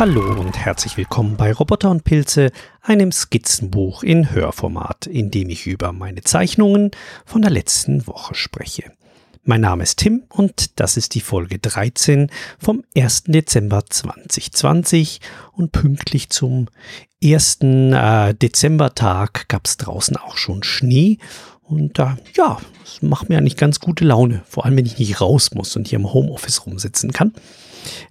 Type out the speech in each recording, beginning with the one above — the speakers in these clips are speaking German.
Hallo und herzlich willkommen bei Roboter und Pilze, einem Skizzenbuch in Hörformat, in dem ich über meine Zeichnungen von der letzten Woche spreche. Mein Name ist Tim und das ist die Folge 13 vom 1. Dezember 2020 und pünktlich zum ersten äh, Dezembertag gab es draußen auch schon Schnee und äh, ja, das macht mir eigentlich ganz gute Laune, vor allem wenn ich nicht raus muss und hier im Homeoffice rumsitzen kann.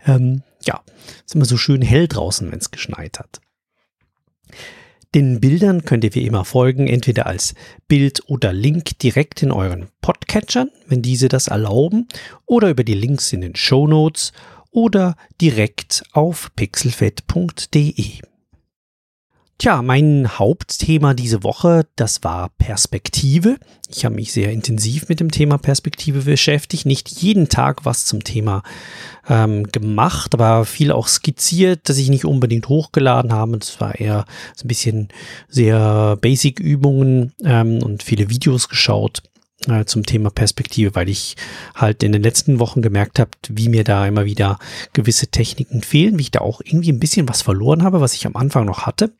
Ähm, ja, ist immer so schön hell draußen, wenn es geschneit hat. Den Bildern könnt ihr wie immer folgen, entweder als Bild oder Link direkt in euren Podcatchern, wenn diese das erlauben, oder über die Links in den Show Notes oder direkt auf pixelfed.de. Tja, mein Hauptthema diese Woche, das war Perspektive. Ich habe mich sehr intensiv mit dem Thema Perspektive beschäftigt. Nicht jeden Tag was zum Thema ähm, gemacht, aber viel auch skizziert, dass ich nicht unbedingt hochgeladen habe. Das war eher so ein bisschen sehr Basic-Übungen ähm, und viele Videos geschaut äh, zum Thema Perspektive, weil ich halt in den letzten Wochen gemerkt habe, wie mir da immer wieder gewisse Techniken fehlen, wie ich da auch irgendwie ein bisschen was verloren habe, was ich am Anfang noch hatte.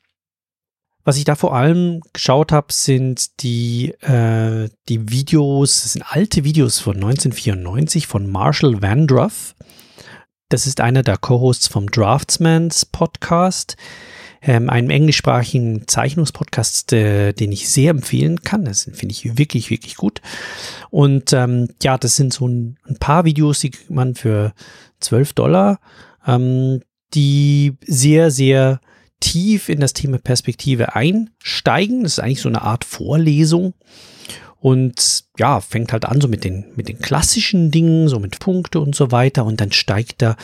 Was ich da vor allem geschaut habe, sind die, äh, die Videos, das sind alte Videos von 1994 von Marshall Vandruff. Das ist einer der Co-Hosts vom Draftsmans Podcast, ähm, einem englischsprachigen Zeichnungspodcast, äh, den ich sehr empfehlen kann. Das finde ich wirklich, wirklich gut. Und ähm, ja, das sind so ein, ein, paar Videos, die man für 12 Dollar, ähm, die sehr, sehr tief in das Thema Perspektive einsteigen. Das ist eigentlich so eine Art Vorlesung. Und ja, fängt halt an so mit den, mit den klassischen Dingen, so mit Punkte und so weiter. Und dann steigt er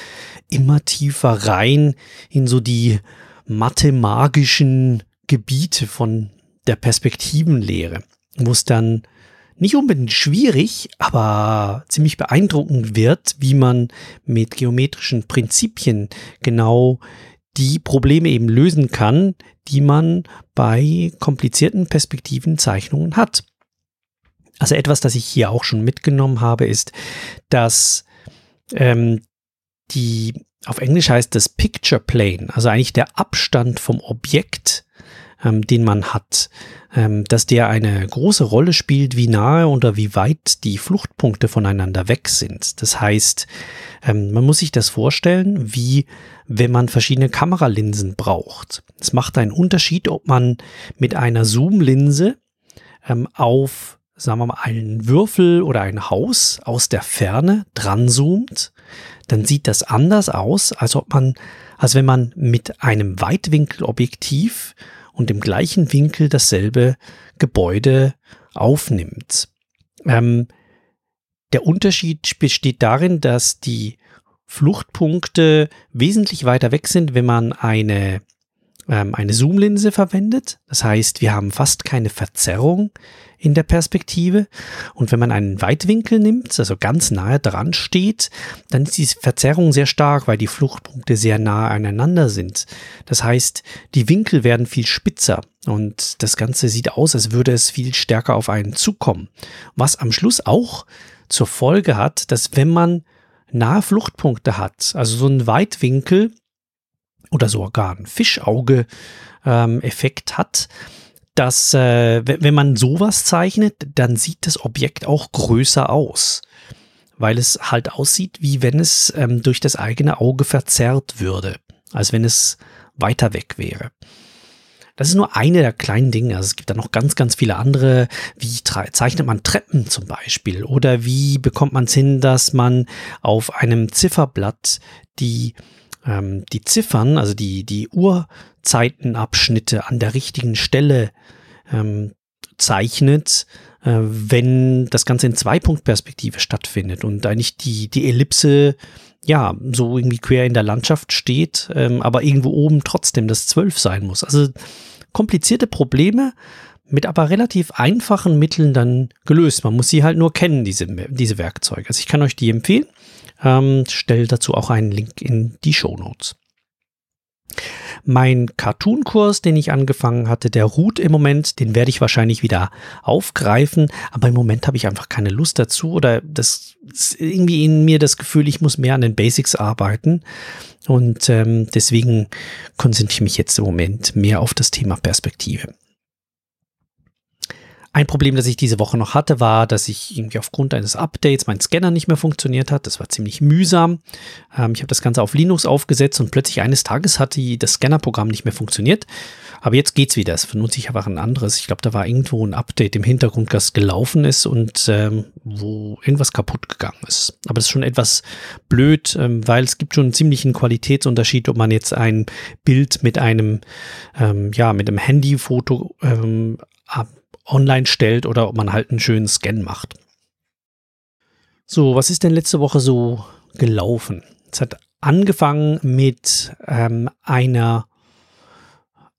immer tiefer rein in so die mathemagischen Gebiete von der Perspektivenlehre, wo es dann nicht unbedingt schwierig, aber ziemlich beeindruckend wird, wie man mit geometrischen Prinzipien genau die Probleme eben lösen kann, die man bei komplizierten Perspektivenzeichnungen hat. Also etwas, das ich hier auch schon mitgenommen habe, ist, dass ähm, die, auf Englisch heißt das Picture Plane, also eigentlich der Abstand vom Objekt, ähm, den man hat, ähm, dass der eine große Rolle spielt, wie nahe oder wie weit die Fluchtpunkte voneinander weg sind. Das heißt, ähm, man muss sich das vorstellen, wie wenn man verschiedene Kameralinsen braucht. Es macht einen Unterschied, ob man mit einer Zoomlinse ähm, auf, sagen wir mal, einen Würfel oder ein Haus aus der Ferne dran zoomt, dann sieht das anders aus, als ob man, als wenn man mit einem Weitwinkelobjektiv und im gleichen Winkel dasselbe Gebäude aufnimmt. Ähm, der Unterschied besteht darin, dass die Fluchtpunkte wesentlich weiter weg sind, wenn man eine, eine Zoomlinse verwendet. Das heißt, wir haben fast keine Verzerrung in der Perspektive. Und wenn man einen Weitwinkel nimmt, also ganz nahe dran steht, dann ist die Verzerrung sehr stark, weil die Fluchtpunkte sehr nahe aneinander sind. Das heißt, die Winkel werden viel spitzer und das Ganze sieht aus, als würde es viel stärker auf einen zukommen. Was am Schluss auch zur Folge hat, dass wenn man nahe Fluchtpunkte hat, also so ein Weitwinkel oder sogar ein Fischauge-Effekt ähm, hat, dass äh, wenn man sowas zeichnet, dann sieht das Objekt auch größer aus, weil es halt aussieht, wie wenn es ähm, durch das eigene Auge verzerrt würde, als wenn es weiter weg wäre. Das ist nur eine der kleinen Dinge. Also es gibt da noch ganz, ganz viele andere. Wie zeichnet man Treppen zum Beispiel? Oder wie bekommt man es hin, dass man auf einem Zifferblatt die, ähm, die Ziffern, also die, die Uhrzeitenabschnitte an der richtigen Stelle ähm, zeichnet, äh, wenn das Ganze in Zwei-Punkt-Perspektive stattfindet und eigentlich die, die Ellipse ja, so irgendwie quer in der Landschaft steht, ähm, aber irgendwo oben trotzdem das 12 sein muss. Also komplizierte Probleme mit aber relativ einfachen Mitteln dann gelöst. Man muss sie halt nur kennen, diese, diese Werkzeuge. Also ich kann euch die empfehlen. Ähm, stelle dazu auch einen Link in die Show Notes. Mein Cartoon-Kurs, den ich angefangen hatte, der ruht im Moment, den werde ich wahrscheinlich wieder aufgreifen, aber im Moment habe ich einfach keine Lust dazu oder das ist irgendwie in mir das Gefühl, ich muss mehr an den Basics arbeiten und ähm, deswegen konzentriere ich mich jetzt im Moment mehr auf das Thema Perspektive. Ein Problem, das ich diese Woche noch hatte, war, dass ich irgendwie aufgrund eines Updates mein Scanner nicht mehr funktioniert hat. Das war ziemlich mühsam. Ähm, ich habe das Ganze auf Linux aufgesetzt und plötzlich eines Tages hat die, das Scannerprogramm nicht mehr funktioniert. Aber jetzt geht's wieder. Es benutze ich einfach ein anderes. Ich glaube, da war irgendwo ein Update im Hintergrund, das gelaufen ist und ähm, wo irgendwas kaputt gegangen ist. Aber das ist schon etwas blöd, ähm, weil es gibt schon einen ziemlichen Qualitätsunterschied, ob man jetzt ein Bild mit einem, ähm, ja, mit einem Handyfoto ähm, online stellt oder ob man halt einen schönen Scan macht. So, was ist denn letzte Woche so gelaufen? Es hat angefangen mit ähm, einer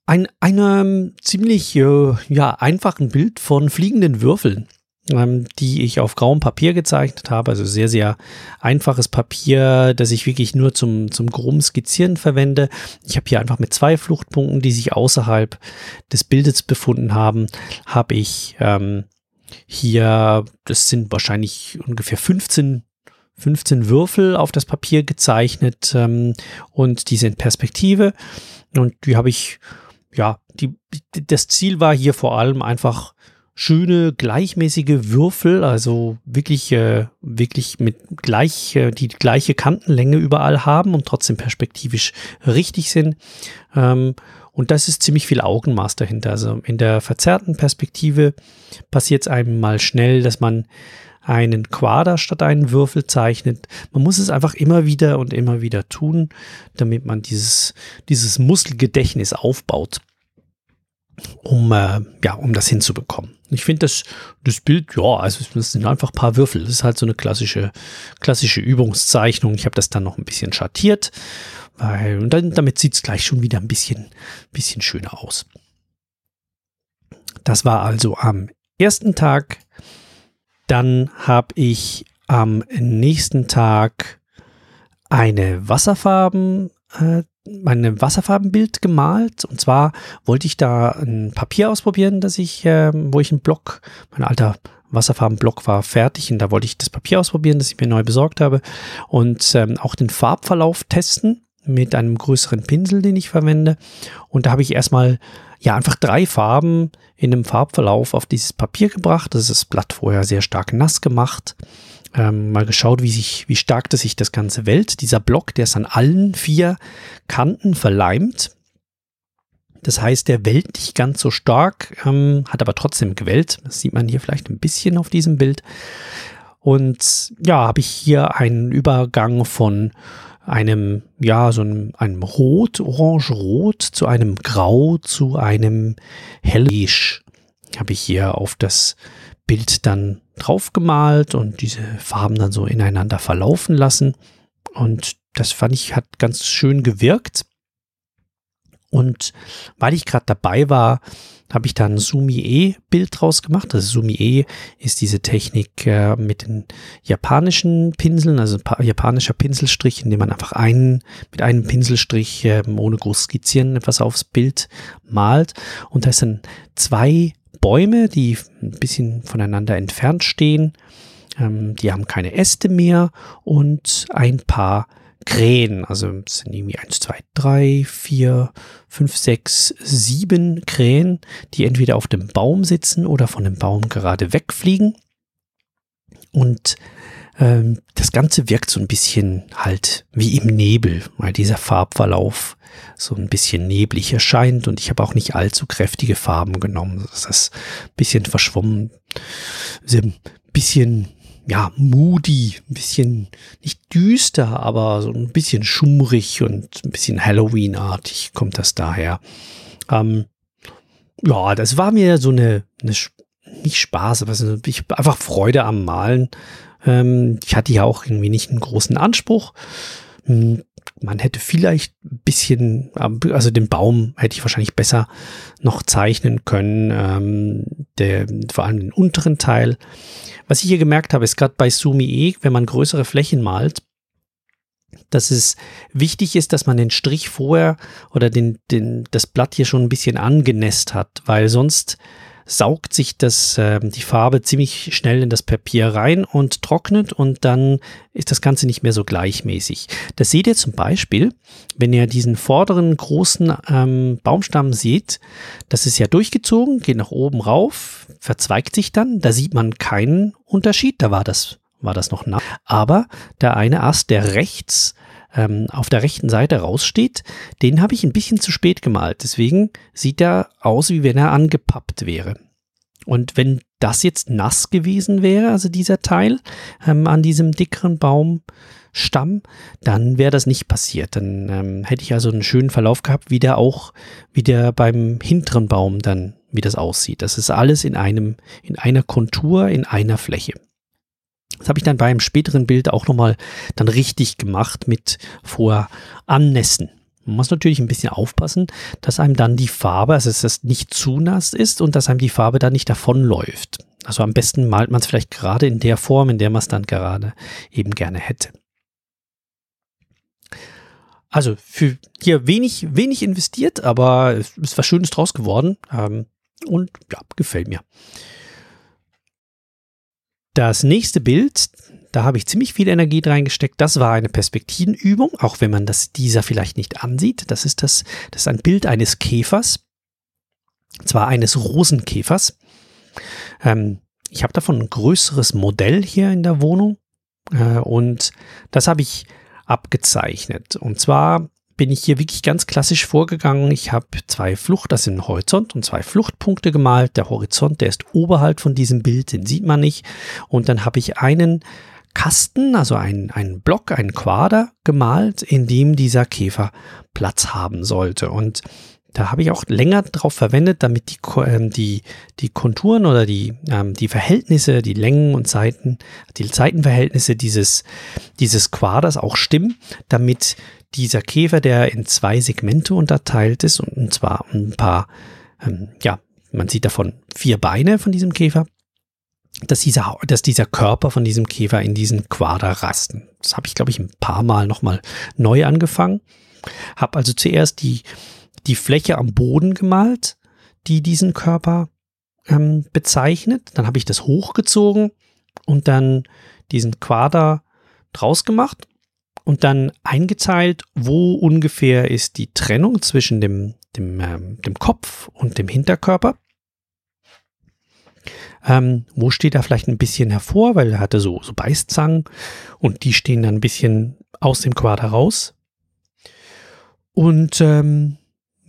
ein, einem ziemlich äh, ja, einfachen Bild von fliegenden Würfeln die ich auf grauem Papier gezeichnet habe. Also sehr, sehr einfaches Papier, das ich wirklich nur zum, zum groben Skizzieren verwende. Ich habe hier einfach mit zwei Fluchtpunkten, die sich außerhalb des Bildes befunden haben, habe ich ähm, hier, das sind wahrscheinlich ungefähr 15 15 Würfel auf das Papier gezeichnet ähm, und diese in Perspektive. Und die habe ich, ja, die, das Ziel war hier vor allem einfach schöne gleichmäßige Würfel, also wirklich, äh, wirklich mit gleich, äh, die gleiche Kantenlänge überall haben und trotzdem perspektivisch richtig sind. Ähm, und das ist ziemlich viel Augenmaß dahinter. Also in der verzerrten Perspektive passiert es einem mal schnell, dass man einen Quader statt einen Würfel zeichnet. Man muss es einfach immer wieder und immer wieder tun, damit man dieses, dieses Muskelgedächtnis aufbaut um, äh, ja, um das hinzubekommen. Ich finde das, das Bild, ja, also es sind einfach ein paar Würfel. Das ist halt so eine klassische, klassische Übungszeichnung. Ich habe das dann noch ein bisschen schattiert, weil, und dann, damit sieht es gleich schon wieder ein bisschen, bisschen schöner aus. Das war also am ersten Tag. Dann habe ich am nächsten Tag eine Wasserfarben äh, mein Wasserfarbenbild gemalt. Und zwar wollte ich da ein Papier ausprobieren, dass ich, äh, wo ich einen Block, mein alter Wasserfarbenblock war fertig und da wollte ich das Papier ausprobieren, das ich mir neu besorgt habe und ähm, auch den Farbverlauf testen mit einem größeren Pinsel, den ich verwende. Und da habe ich erstmal ja einfach drei Farben in einem Farbverlauf auf dieses Papier gebracht. Das ist das Blatt vorher sehr stark nass gemacht ähm, mal geschaut, wie sich, wie stark das sich das Ganze wählt. Dieser Block, der ist an allen vier Kanten verleimt. Das heißt, der wellt nicht ganz so stark, ähm, hat aber trotzdem gewellt. Das sieht man hier vielleicht ein bisschen auf diesem Bild. Und ja, habe ich hier einen Übergang von einem, ja, so einem, einem Rot, Orange-Rot zu einem Grau zu einem Hellisch habe ich hier auf das Bild dann draufgemalt und diese Farben dann so ineinander verlaufen lassen. Und das fand ich, hat ganz schön gewirkt. Und weil ich gerade dabei war, habe ich da ein Sumi-E-Bild draus gemacht. Also Sumi-E ist diese Technik äh, mit den japanischen Pinseln, also japanischer Pinselstrich, in dem man einfach einen, mit einem Pinselstrich äh, ohne groß skizzieren etwas aufs Bild malt. Und da ist dann zwei Bäume, die ein bisschen voneinander entfernt stehen. Ähm, die haben keine Äste mehr und ein paar Krähen. Also es sind irgendwie 1, 2, 3, 4, 5, 6, 7 Krähen, die entweder auf dem Baum sitzen oder von dem Baum gerade wegfliegen. Und ähm, das Ganze wirkt so ein bisschen halt wie im Nebel, weil dieser Farbverlauf so ein bisschen neblig erscheint und ich habe auch nicht allzu kräftige Farben genommen. Das ist ein bisschen verschwommen, ein bisschen ja, moody, ein bisschen nicht düster, aber so ein bisschen schummrig und ein bisschen Halloween-artig kommt das daher. Ähm, ja, das war mir so eine, eine nicht Spaß, aber so, ich einfach Freude am Malen. Ähm, ich hatte ja auch irgendwie nicht einen großen Anspruch. Hm, man hätte vielleicht ein bisschen, also den Baum hätte ich wahrscheinlich besser noch zeichnen können, ähm, der, vor allem den unteren Teil. Was ich hier gemerkt habe, ist gerade bei Sumi E, wenn man größere Flächen malt, dass es wichtig ist, dass man den Strich vorher oder den, den, das Blatt hier schon ein bisschen angenässt hat, weil sonst saugt sich das, äh, die Farbe ziemlich schnell in das Papier rein und trocknet und dann ist das Ganze nicht mehr so gleichmäßig. Das seht ihr zum Beispiel, wenn ihr diesen vorderen großen ähm, Baumstamm seht, das ist ja durchgezogen, geht nach oben rauf, verzweigt sich dann, da sieht man keinen Unterschied, da war das war das noch nah. Aber der eine Ast, der rechts ähm, auf der rechten Seite raussteht, den habe ich ein bisschen zu spät gemalt. Deswegen sieht er aus, wie wenn er angepappt wäre. Und wenn das jetzt nass gewesen wäre, also dieser Teil ähm, an diesem dickeren Baumstamm, dann wäre das nicht passiert. Dann ähm, hätte ich also einen schönen Verlauf gehabt, wie der auch, wie der beim hinteren Baum dann, wie das aussieht. Das ist alles in einem, in einer Kontur, in einer Fläche. Das habe ich dann beim späteren Bild auch nochmal dann richtig gemacht mit vor Annässen. Man muss natürlich ein bisschen aufpassen, dass einem dann die Farbe, also dass es nicht zu nass ist und dass einem die Farbe dann nicht davonläuft. Also am besten malt man es vielleicht gerade in der Form, in der man es dann gerade eben gerne hätte. Also für hier wenig, wenig investiert, aber es ist was Schönes draus geworden. Ähm, und ja, gefällt mir. Das nächste Bild, da habe ich ziemlich viel Energie reingesteckt. Das war eine Perspektivenübung, auch wenn man das dieser vielleicht nicht ansieht. Das ist das, das ist ein Bild eines Käfers, zwar eines Rosenkäfers. Ähm, ich habe davon ein größeres Modell hier in der Wohnung äh, und das habe ich abgezeichnet. Und zwar bin ich hier wirklich ganz klassisch vorgegangen. Ich habe zwei Flucht, das sind Horizont und zwei Fluchtpunkte gemalt. Der Horizont, der ist oberhalb von diesem Bild, den sieht man nicht. Und dann habe ich einen Kasten, also einen, einen Block, einen Quader gemalt, in dem dieser Käfer Platz haben sollte. Und da habe ich auch länger drauf verwendet, damit die, ähm, die, die Konturen oder die, ähm, die Verhältnisse, die Längen und Seiten, die Seitenverhältnisse dieses, dieses Quaders auch stimmen, damit dieser Käfer, der in zwei Segmente unterteilt ist, und zwar ein paar, ähm, ja, man sieht davon vier Beine von diesem Käfer, dass dieser, dass dieser Körper von diesem Käfer in diesen Quader rasten. Das habe ich, glaube ich, ein paar Mal nochmal neu angefangen. Habe also zuerst die, die Fläche am Boden gemalt, die diesen Körper ähm, bezeichnet. Dann habe ich das hochgezogen und dann diesen Quader draus gemacht und dann eingeteilt, wo ungefähr ist die Trennung zwischen dem, dem, ähm, dem Kopf und dem Hinterkörper. Ähm, wo steht er vielleicht ein bisschen hervor, weil er hatte so, so Beißzangen und die stehen dann ein bisschen aus dem Quader raus. Und ähm,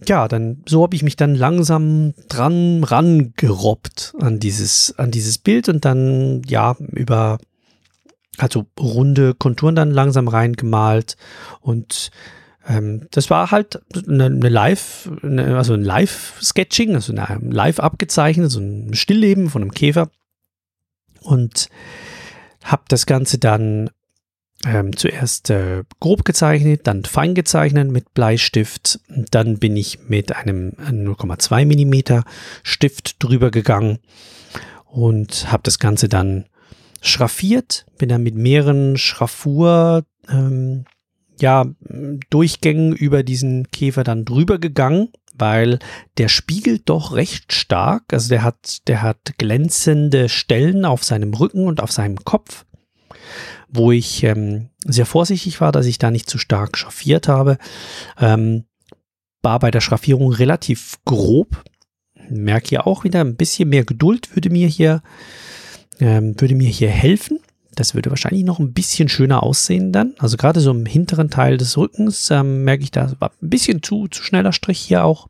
ja, dann so habe ich mich dann langsam dran rangerobbt an dieses an dieses Bild und dann ja über also runde Konturen dann langsam reingemalt und ähm, das war halt eine, eine Live, eine, also ein Live-Sketching, also eine live abgezeichnet, so ein Stillleben von einem Käfer und habe das Ganze dann ähm, zuerst äh, grob gezeichnet, dann fein gezeichnet mit Bleistift. Dann bin ich mit einem 0,2 Millimeter Stift drüber gegangen und habe das Ganze dann schraffiert, bin dann mit mehreren Schraffur ähm, ja, Durchgängen über diesen Käfer dann drüber gegangen, weil der spiegelt doch recht stark. Also der hat, der hat glänzende Stellen auf seinem Rücken und auf seinem Kopf, wo ich ähm, sehr vorsichtig war, dass ich da nicht zu stark schraffiert habe. Ähm, war bei der Schraffierung relativ grob. Merke ja auch wieder ein bisschen mehr Geduld würde mir hier ähm, würde mir hier helfen. Das würde wahrscheinlich noch ein bisschen schöner aussehen dann. Also gerade so im hinteren Teil des Rückens ähm, merke ich, da war ein bisschen zu, zu schneller Strich hier auch.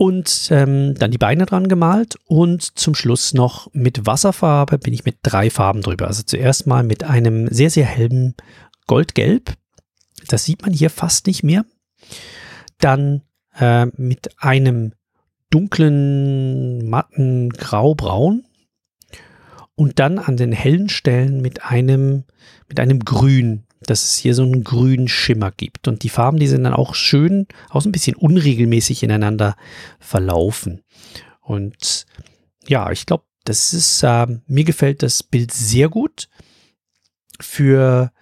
Und ähm, dann die Beine dran gemalt und zum Schluss noch mit Wasserfarbe bin ich mit drei Farben drüber. Also zuerst mal mit einem sehr, sehr hellen Goldgelb. Das sieht man hier fast nicht mehr. Dann äh, mit einem dunklen, matten Graubraun und dann an den hellen Stellen mit einem, mit einem Grün, dass es hier so einen grünen Schimmer gibt. Und die Farben, die sind dann auch schön, auch so ein bisschen unregelmäßig ineinander verlaufen. Und ja, ich glaube, das ist, äh, mir gefällt das Bild sehr gut für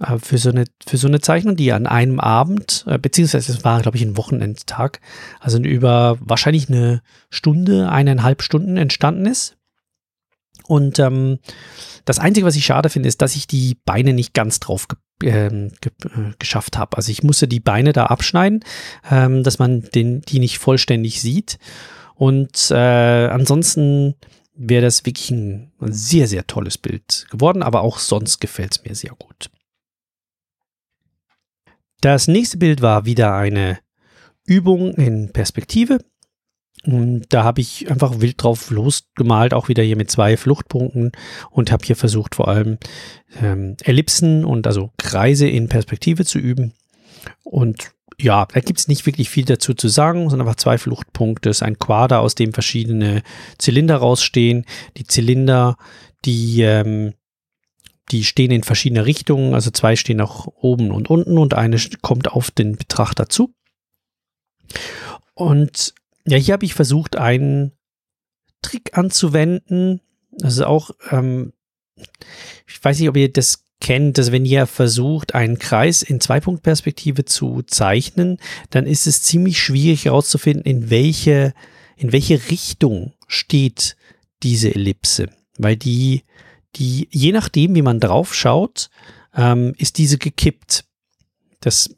äh, für, so eine, für so eine Zeichnung, die an einem Abend, äh, beziehungsweise es war, glaube ich, ein Wochenendtag, also über wahrscheinlich eine Stunde, eineinhalb Stunden entstanden ist. Und ähm, das Einzige, was ich schade finde, ist, dass ich die Beine nicht ganz drauf ge ähm, ge äh, geschafft habe. Also ich musste die Beine da abschneiden, ähm, dass man den, die nicht vollständig sieht. Und äh, ansonsten wäre das wirklich ein sehr, sehr tolles Bild geworden, aber auch sonst gefällt es mir sehr gut. Das nächste Bild war wieder eine Übung in Perspektive. Und da habe ich einfach wild drauf losgemalt, auch wieder hier mit zwei Fluchtpunkten und habe hier versucht, vor allem ähm, Ellipsen und also Kreise in Perspektive zu üben. Und ja, da gibt es nicht wirklich viel dazu zu sagen, sondern einfach zwei Fluchtpunkte. Es ist ein Quader, aus dem verschiedene Zylinder rausstehen. Die Zylinder, die, ähm, die stehen in verschiedene Richtungen, also zwei stehen auch oben und unten und eine kommt auf den Betrachter zu. Und ja, hier habe ich versucht, einen Trick anzuwenden. Das ist auch, ähm, ich weiß nicht, ob ihr das kennt, dass wenn ihr versucht, einen Kreis in Zweipunktperspektive zu zeichnen, dann ist es ziemlich schwierig herauszufinden, in welche, in welche Richtung steht diese Ellipse. Weil die, die, je nachdem, wie man drauf schaut, ähm, ist diese gekippt. Das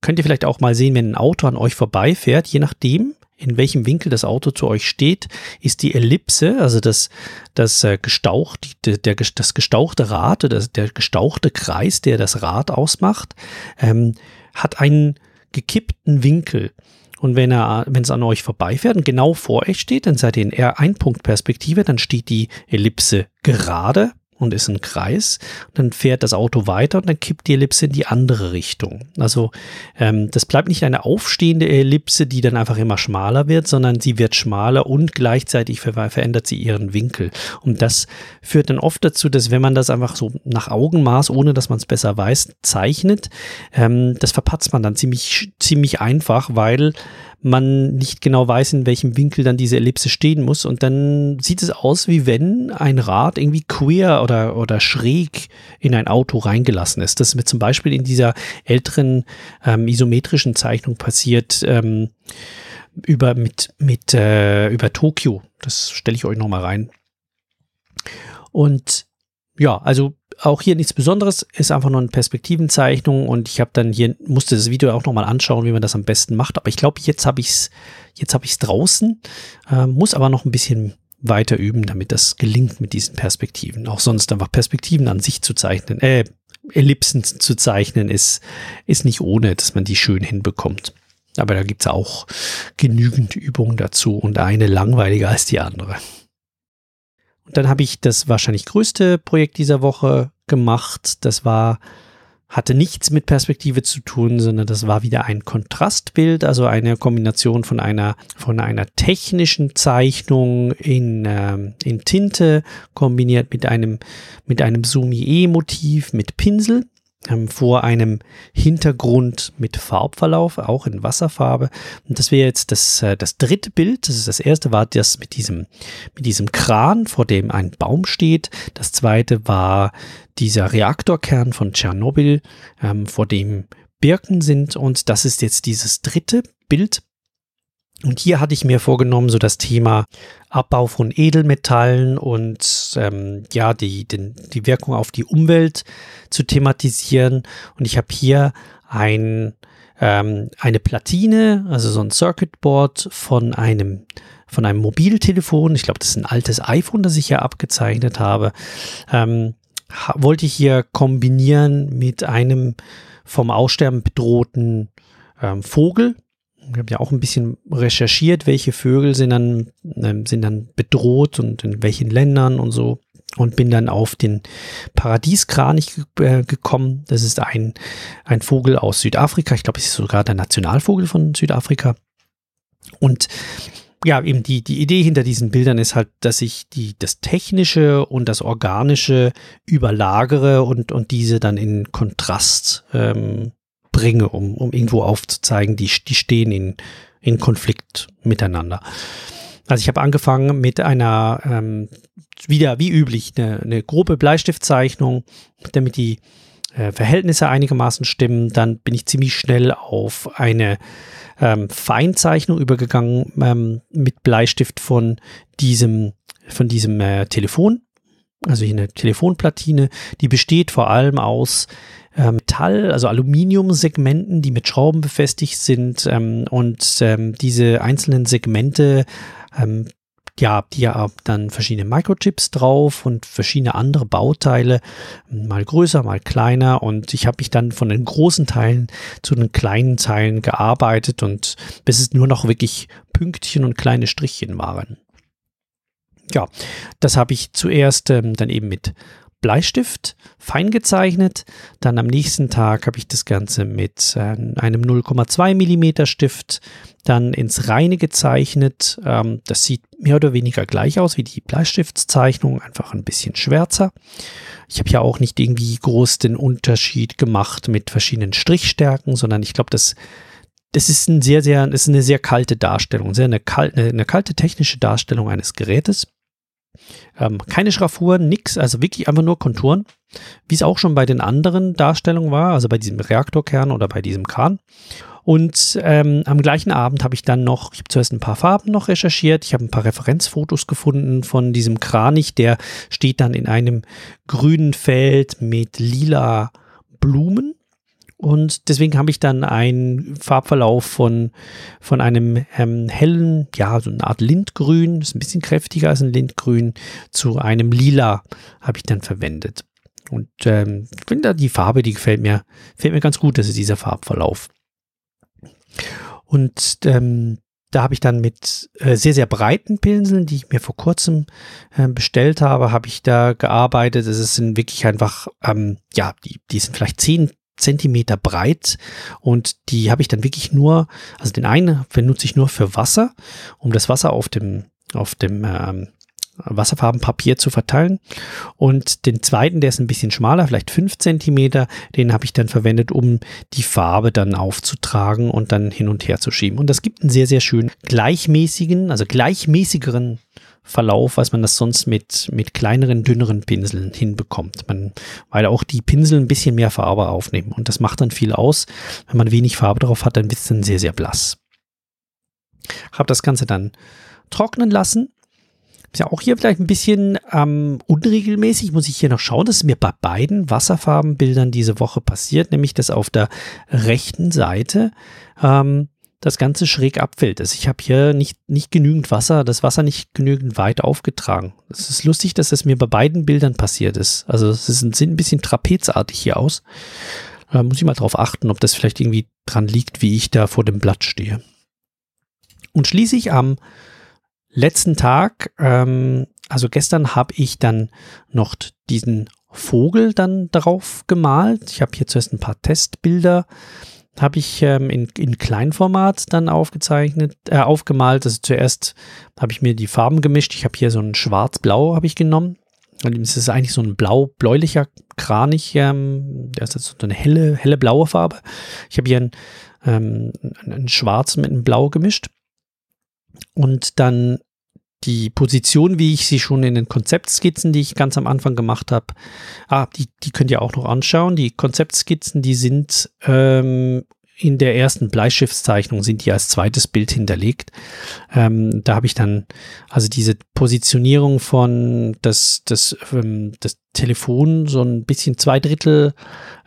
könnt ihr vielleicht auch mal sehen, wenn ein Auto an euch vorbeifährt. Je nachdem, in welchem Winkel das Auto zu euch steht, ist die Ellipse, also das, das äh, Gestaucht, der, der, das gestauchte Rad, das, der gestauchte Kreis, der das Rad ausmacht, ähm, hat einen gekippten Winkel. Und wenn er, wenn es an euch vorbeifährt und genau vor euch steht, dann seid ihr in R-Ein-Punkt-Perspektive, dann steht die Ellipse gerade und ist ein Kreis. Dann fährt das Auto weiter und dann kippt die Ellipse in die andere Richtung. Also ähm, das bleibt nicht eine aufstehende Ellipse, die dann einfach immer schmaler wird, sondern sie wird schmaler und gleichzeitig ver verändert sie ihren Winkel. Und das führt dann oft dazu, dass wenn man das einfach so nach Augenmaß, ohne dass man es besser weiß, zeichnet, ähm, das verpatzt man dann ziemlich, ziemlich einfach, weil man nicht genau weiß, in welchem Winkel dann diese Ellipse stehen muss. Und dann sieht es aus, wie wenn ein Rad irgendwie queer oder, oder schräg in ein Auto reingelassen ist. Das wird zum Beispiel in dieser älteren ähm, isometrischen Zeichnung passiert ähm, über, mit, mit, äh, über Tokio. Das stelle ich euch nochmal rein. Und ja, also auch hier nichts Besonderes, ist einfach nur eine Perspektivenzeichnung und ich habe dann hier, musste das Video auch nochmal anschauen, wie man das am besten macht. Aber ich glaube, jetzt habe ich es jetzt habe ich es draußen, äh, muss aber noch ein bisschen weiter üben, damit das gelingt mit diesen Perspektiven. Auch sonst einfach Perspektiven an sich zu zeichnen, äh, Ellipsen zu zeichnen, ist, ist nicht ohne, dass man die schön hinbekommt. Aber da gibt's auch genügend Übungen dazu und eine langweiliger als die andere. Und dann habe ich das wahrscheinlich größte Projekt dieser Woche gemacht. Das war, hatte nichts mit Perspektive zu tun, sondern das war wieder ein Kontrastbild, also eine Kombination von einer, von einer technischen Zeichnung in, äh, in Tinte kombiniert mit einem, mit einem Sumi-E-Motiv mit Pinsel ähm, vor einem Hintergrund mit Farbverlauf, auch in Wasserfarbe. Und das wäre jetzt das, äh, das dritte Bild. Das ist das erste war das mit diesem, mit diesem Kran, vor dem ein Baum steht. Das zweite war dieser Reaktorkern von Tschernobyl, ähm, vor dem Birken sind. Und das ist jetzt dieses dritte Bild. Und hier hatte ich mir vorgenommen, so das Thema Abbau von Edelmetallen und ähm, ja, die, den, die Wirkung auf die Umwelt zu thematisieren. Und ich habe hier ein, ähm, eine Platine, also so ein Circuitboard von einem von einem Mobiltelefon. Ich glaube, das ist ein altes iPhone, das ich hier abgezeichnet habe. Ähm, wollte ich hier kombinieren mit einem vom Aussterben bedrohten ähm, Vogel, ich habe ja auch ein bisschen recherchiert, welche Vögel sind dann, äh, sind dann bedroht und in welchen Ländern und so. Und bin dann auf den Paradieskranich äh, gekommen. Das ist ein, ein Vogel aus Südafrika. Ich glaube, es ist sogar der Nationalvogel von Südafrika. Und ja, eben die, die Idee hinter diesen Bildern ist halt, dass ich die, das Technische und das Organische überlagere und, und diese dann in Kontrast ähm, bringe, um, um irgendwo aufzuzeigen, die, die stehen in, in Konflikt miteinander. Also ich habe angefangen mit einer, ähm, wieder wie üblich, eine, eine grobe Bleistiftzeichnung, damit die äh, Verhältnisse einigermaßen stimmen, dann bin ich ziemlich schnell auf eine ähm, Feinzeichnung übergegangen ähm, mit Bleistift von diesem, von diesem äh, Telefon. Also hier eine Telefonplatine, die besteht vor allem aus Metall, also Aluminiumsegmenten, die mit Schrauben befestigt sind ähm, und ähm, diese einzelnen Segmente ähm, ja, die ja dann verschiedene Microchips drauf und verschiedene andere Bauteile, mal größer, mal kleiner. Und ich habe mich dann von den großen Teilen zu den kleinen Teilen gearbeitet und bis es nur noch wirklich Pünktchen und kleine Strichchen waren. Ja, das habe ich zuerst ähm, dann eben mit Bleistift fein gezeichnet. Dann am nächsten Tag habe ich das Ganze mit äh, einem 0,2 mm Stift dann ins Reine gezeichnet. Ähm, das sieht mehr oder weniger gleich aus wie die Bleistiftzeichnung, einfach ein bisschen schwärzer. Ich habe ja auch nicht irgendwie groß den Unterschied gemacht mit verschiedenen Strichstärken, sondern ich glaube, das das ist ein sehr, sehr, ist eine sehr kalte Darstellung, sehr eine, kal eine, eine kalte technische Darstellung eines Gerätes. Ähm, keine Schraffuren, nix, also wirklich einfach nur Konturen, wie es auch schon bei den anderen Darstellungen war, also bei diesem Reaktorkern oder bei diesem Kran. Und ähm, am gleichen Abend habe ich dann noch, ich habe zuerst ein paar Farben noch recherchiert, ich habe ein paar Referenzfotos gefunden von diesem Kranich, der steht dann in einem grünen Feld mit lila Blumen und deswegen habe ich dann einen Farbverlauf von, von einem ähm, hellen, ja, so eine Art Lindgrün, ist ein bisschen kräftiger als ein Lindgrün, zu einem Lila habe ich dann verwendet. Und ähm, ich finde die Farbe, die gefällt mir, gefällt mir ganz gut, das ist dieser Farbverlauf. Und ähm, da habe ich dann mit äh, sehr, sehr breiten Pinseln, die ich mir vor kurzem äh, bestellt habe, habe ich da gearbeitet. Es sind wirklich einfach, ähm, ja, die, die sind vielleicht 10 Zentimeter breit und die habe ich dann wirklich nur, also den einen benutze ich nur für Wasser, um das Wasser auf dem, auf dem ähm, Wasserfarbenpapier zu verteilen. Und den zweiten, der ist ein bisschen schmaler, vielleicht fünf Zentimeter, den habe ich dann verwendet, um die Farbe dann aufzutragen und dann hin und her zu schieben. Und das gibt einen sehr, sehr schönen gleichmäßigen, also gleichmäßigeren Verlauf, als man das sonst mit, mit kleineren, dünneren Pinseln hinbekommt. Man, weil auch die Pinsel ein bisschen mehr Farbe aufnehmen. Und das macht dann viel aus. Wenn man wenig Farbe drauf hat, dann wird es dann sehr, sehr blass. Habe das Ganze dann trocknen lassen. Ist ja auch hier vielleicht ein bisschen ähm, unregelmäßig, muss ich hier noch schauen. Das ist mir bei beiden Wasserfarbenbildern diese Woche passiert, nämlich dass auf der rechten Seite ähm, das Ganze schräg abfällt. Also ich habe hier nicht, nicht genügend Wasser, das Wasser nicht genügend weit aufgetragen. Es ist lustig, dass das mir bei beiden Bildern passiert ist. Also es sieht ein bisschen trapezartig hier aus. Da muss ich mal drauf achten, ob das vielleicht irgendwie dran liegt, wie ich da vor dem Blatt stehe. Und schließlich am letzten Tag, ähm, also gestern habe ich dann noch diesen Vogel dann drauf gemalt. Ich habe hier zuerst ein paar Testbilder habe ich ähm, in, in Kleinformat dann aufgezeichnet, äh, aufgemalt. Also zuerst habe ich mir die Farben gemischt. Ich habe hier so ein Schwarz-Blau habe ich genommen. Und es ist eigentlich so ein blau-bläulicher Kranich. Ähm, das ist so eine helle, helle blaue Farbe. Ich habe hier ein, ähm, ein Schwarz mit einem Blau gemischt. Und dann die Position, wie ich sie schon in den Konzeptskizzen, die ich ganz am Anfang gemacht habe, ah, die, die könnt ihr auch noch anschauen. Die Konzeptskizzen, die sind ähm, in der ersten Bleistiftzeichnung sind die als zweites Bild hinterlegt. Ähm, da habe ich dann also diese Positionierung von das, das, ähm, das Telefon so ein bisschen zwei Drittel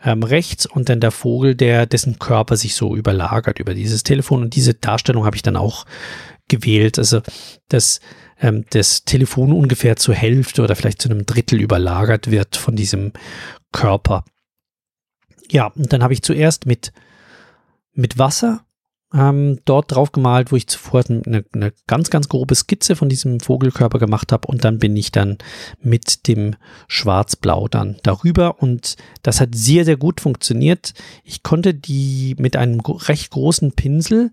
ähm, rechts und dann der Vogel, der dessen Körper sich so überlagert über dieses Telefon. Und diese Darstellung habe ich dann auch gewählt. Also das ähm, das Telefon ungefähr zur Hälfte oder vielleicht zu einem Drittel überlagert wird von diesem Körper. Ja, und dann habe ich zuerst mit, mit Wasser ähm, dort drauf gemalt, wo ich zuvor eine, eine ganz, ganz grobe Skizze von diesem Vogelkörper gemacht habe und dann bin ich dann mit dem Schwarz-Blau dann darüber und das hat sehr, sehr gut funktioniert. Ich konnte die mit einem recht großen Pinsel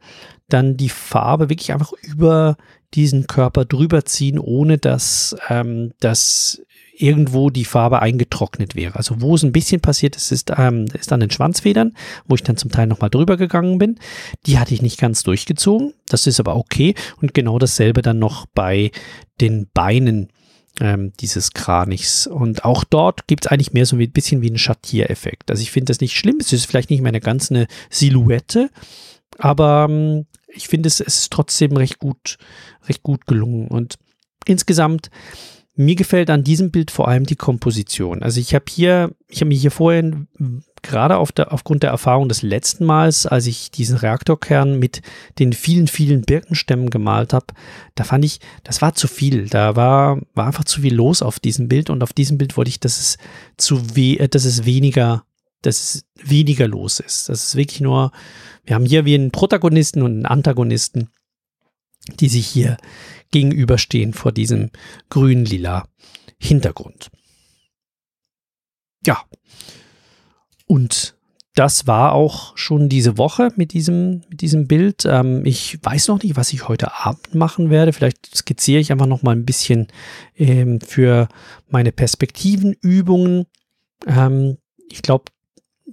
dann die Farbe wirklich einfach über diesen Körper drüber ziehen, ohne dass ähm, das irgendwo die Farbe eingetrocknet wäre. Also wo es ein bisschen passiert ist, ist, ähm, ist an den Schwanzfedern, wo ich dann zum Teil nochmal drüber gegangen bin. Die hatte ich nicht ganz durchgezogen. Das ist aber okay. Und genau dasselbe dann noch bei den Beinen. ähm, dieses Kranichs. Und auch dort gibt es eigentlich mehr so ein bisschen wie einen Schattiereffekt. Also ich finde das nicht schlimm. Es ist vielleicht nicht mehr eine ganz eine Silhouette, aber ähm, ich finde es, es ist trotzdem recht gut, recht gut gelungen. Und insgesamt mir gefällt an diesem Bild vor allem die Komposition. Also ich habe hier, ich habe mir hier vorhin gerade auf der, aufgrund der Erfahrung des letzten Mals, als ich diesen Reaktorkern mit den vielen, vielen Birkenstämmen gemalt habe, da fand ich, das war zu viel. Da war, war einfach zu viel los auf diesem Bild und auf diesem Bild wollte ich, dass es zu we äh, dass es weniger, dass es weniger los ist. Das ist wirklich nur, wir haben hier wie einen Protagonisten und einen Antagonisten, die sich hier gegenüberstehen vor diesem grün-lila Hintergrund. Ja. Und das war auch schon diese Woche mit diesem, mit diesem Bild. Ähm, ich weiß noch nicht, was ich heute Abend machen werde. Vielleicht skizziere ich einfach noch mal ein bisschen ähm, für meine Perspektivenübungen. Ähm, ich glaube,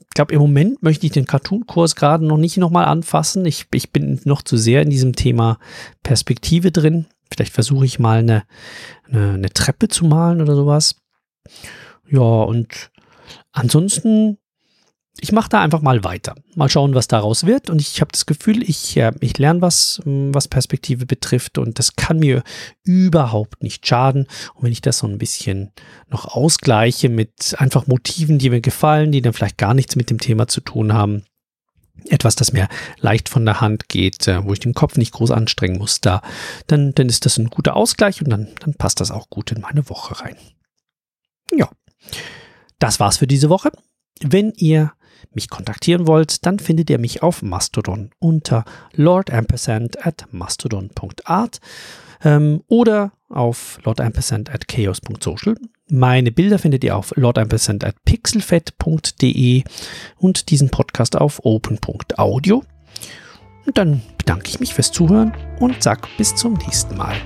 ich glaube, im Moment möchte ich den Cartoon-Kurs gerade noch nicht nochmal anfassen. Ich, ich bin noch zu sehr in diesem Thema Perspektive drin. Vielleicht versuche ich mal eine, eine, eine Treppe zu malen oder sowas. Ja, und ansonsten ich mache da einfach mal weiter. Mal schauen, was daraus wird. Und ich habe das Gefühl, ich, äh, ich lerne was, hm, was Perspektive betrifft. Und das kann mir überhaupt nicht schaden. Und wenn ich das so ein bisschen noch ausgleiche mit einfach Motiven, die mir gefallen, die dann vielleicht gar nichts mit dem Thema zu tun haben, etwas, das mir leicht von der Hand geht, äh, wo ich den Kopf nicht groß anstrengen muss, da, dann, dann ist das ein guter Ausgleich und dann, dann passt das auch gut in meine Woche rein. Ja, das war's für diese Woche. Wenn ihr mich kontaktieren wollt, dann findet ihr mich auf Mastodon unter lordampersand at mastodon.art ähm, oder auf lordampersand at chaos.social. Meine Bilder findet ihr auf lordampersand at pixelfed.de und diesen Podcast auf open.audio. Und dann bedanke ich mich fürs Zuhören und sag bis zum nächsten Mal.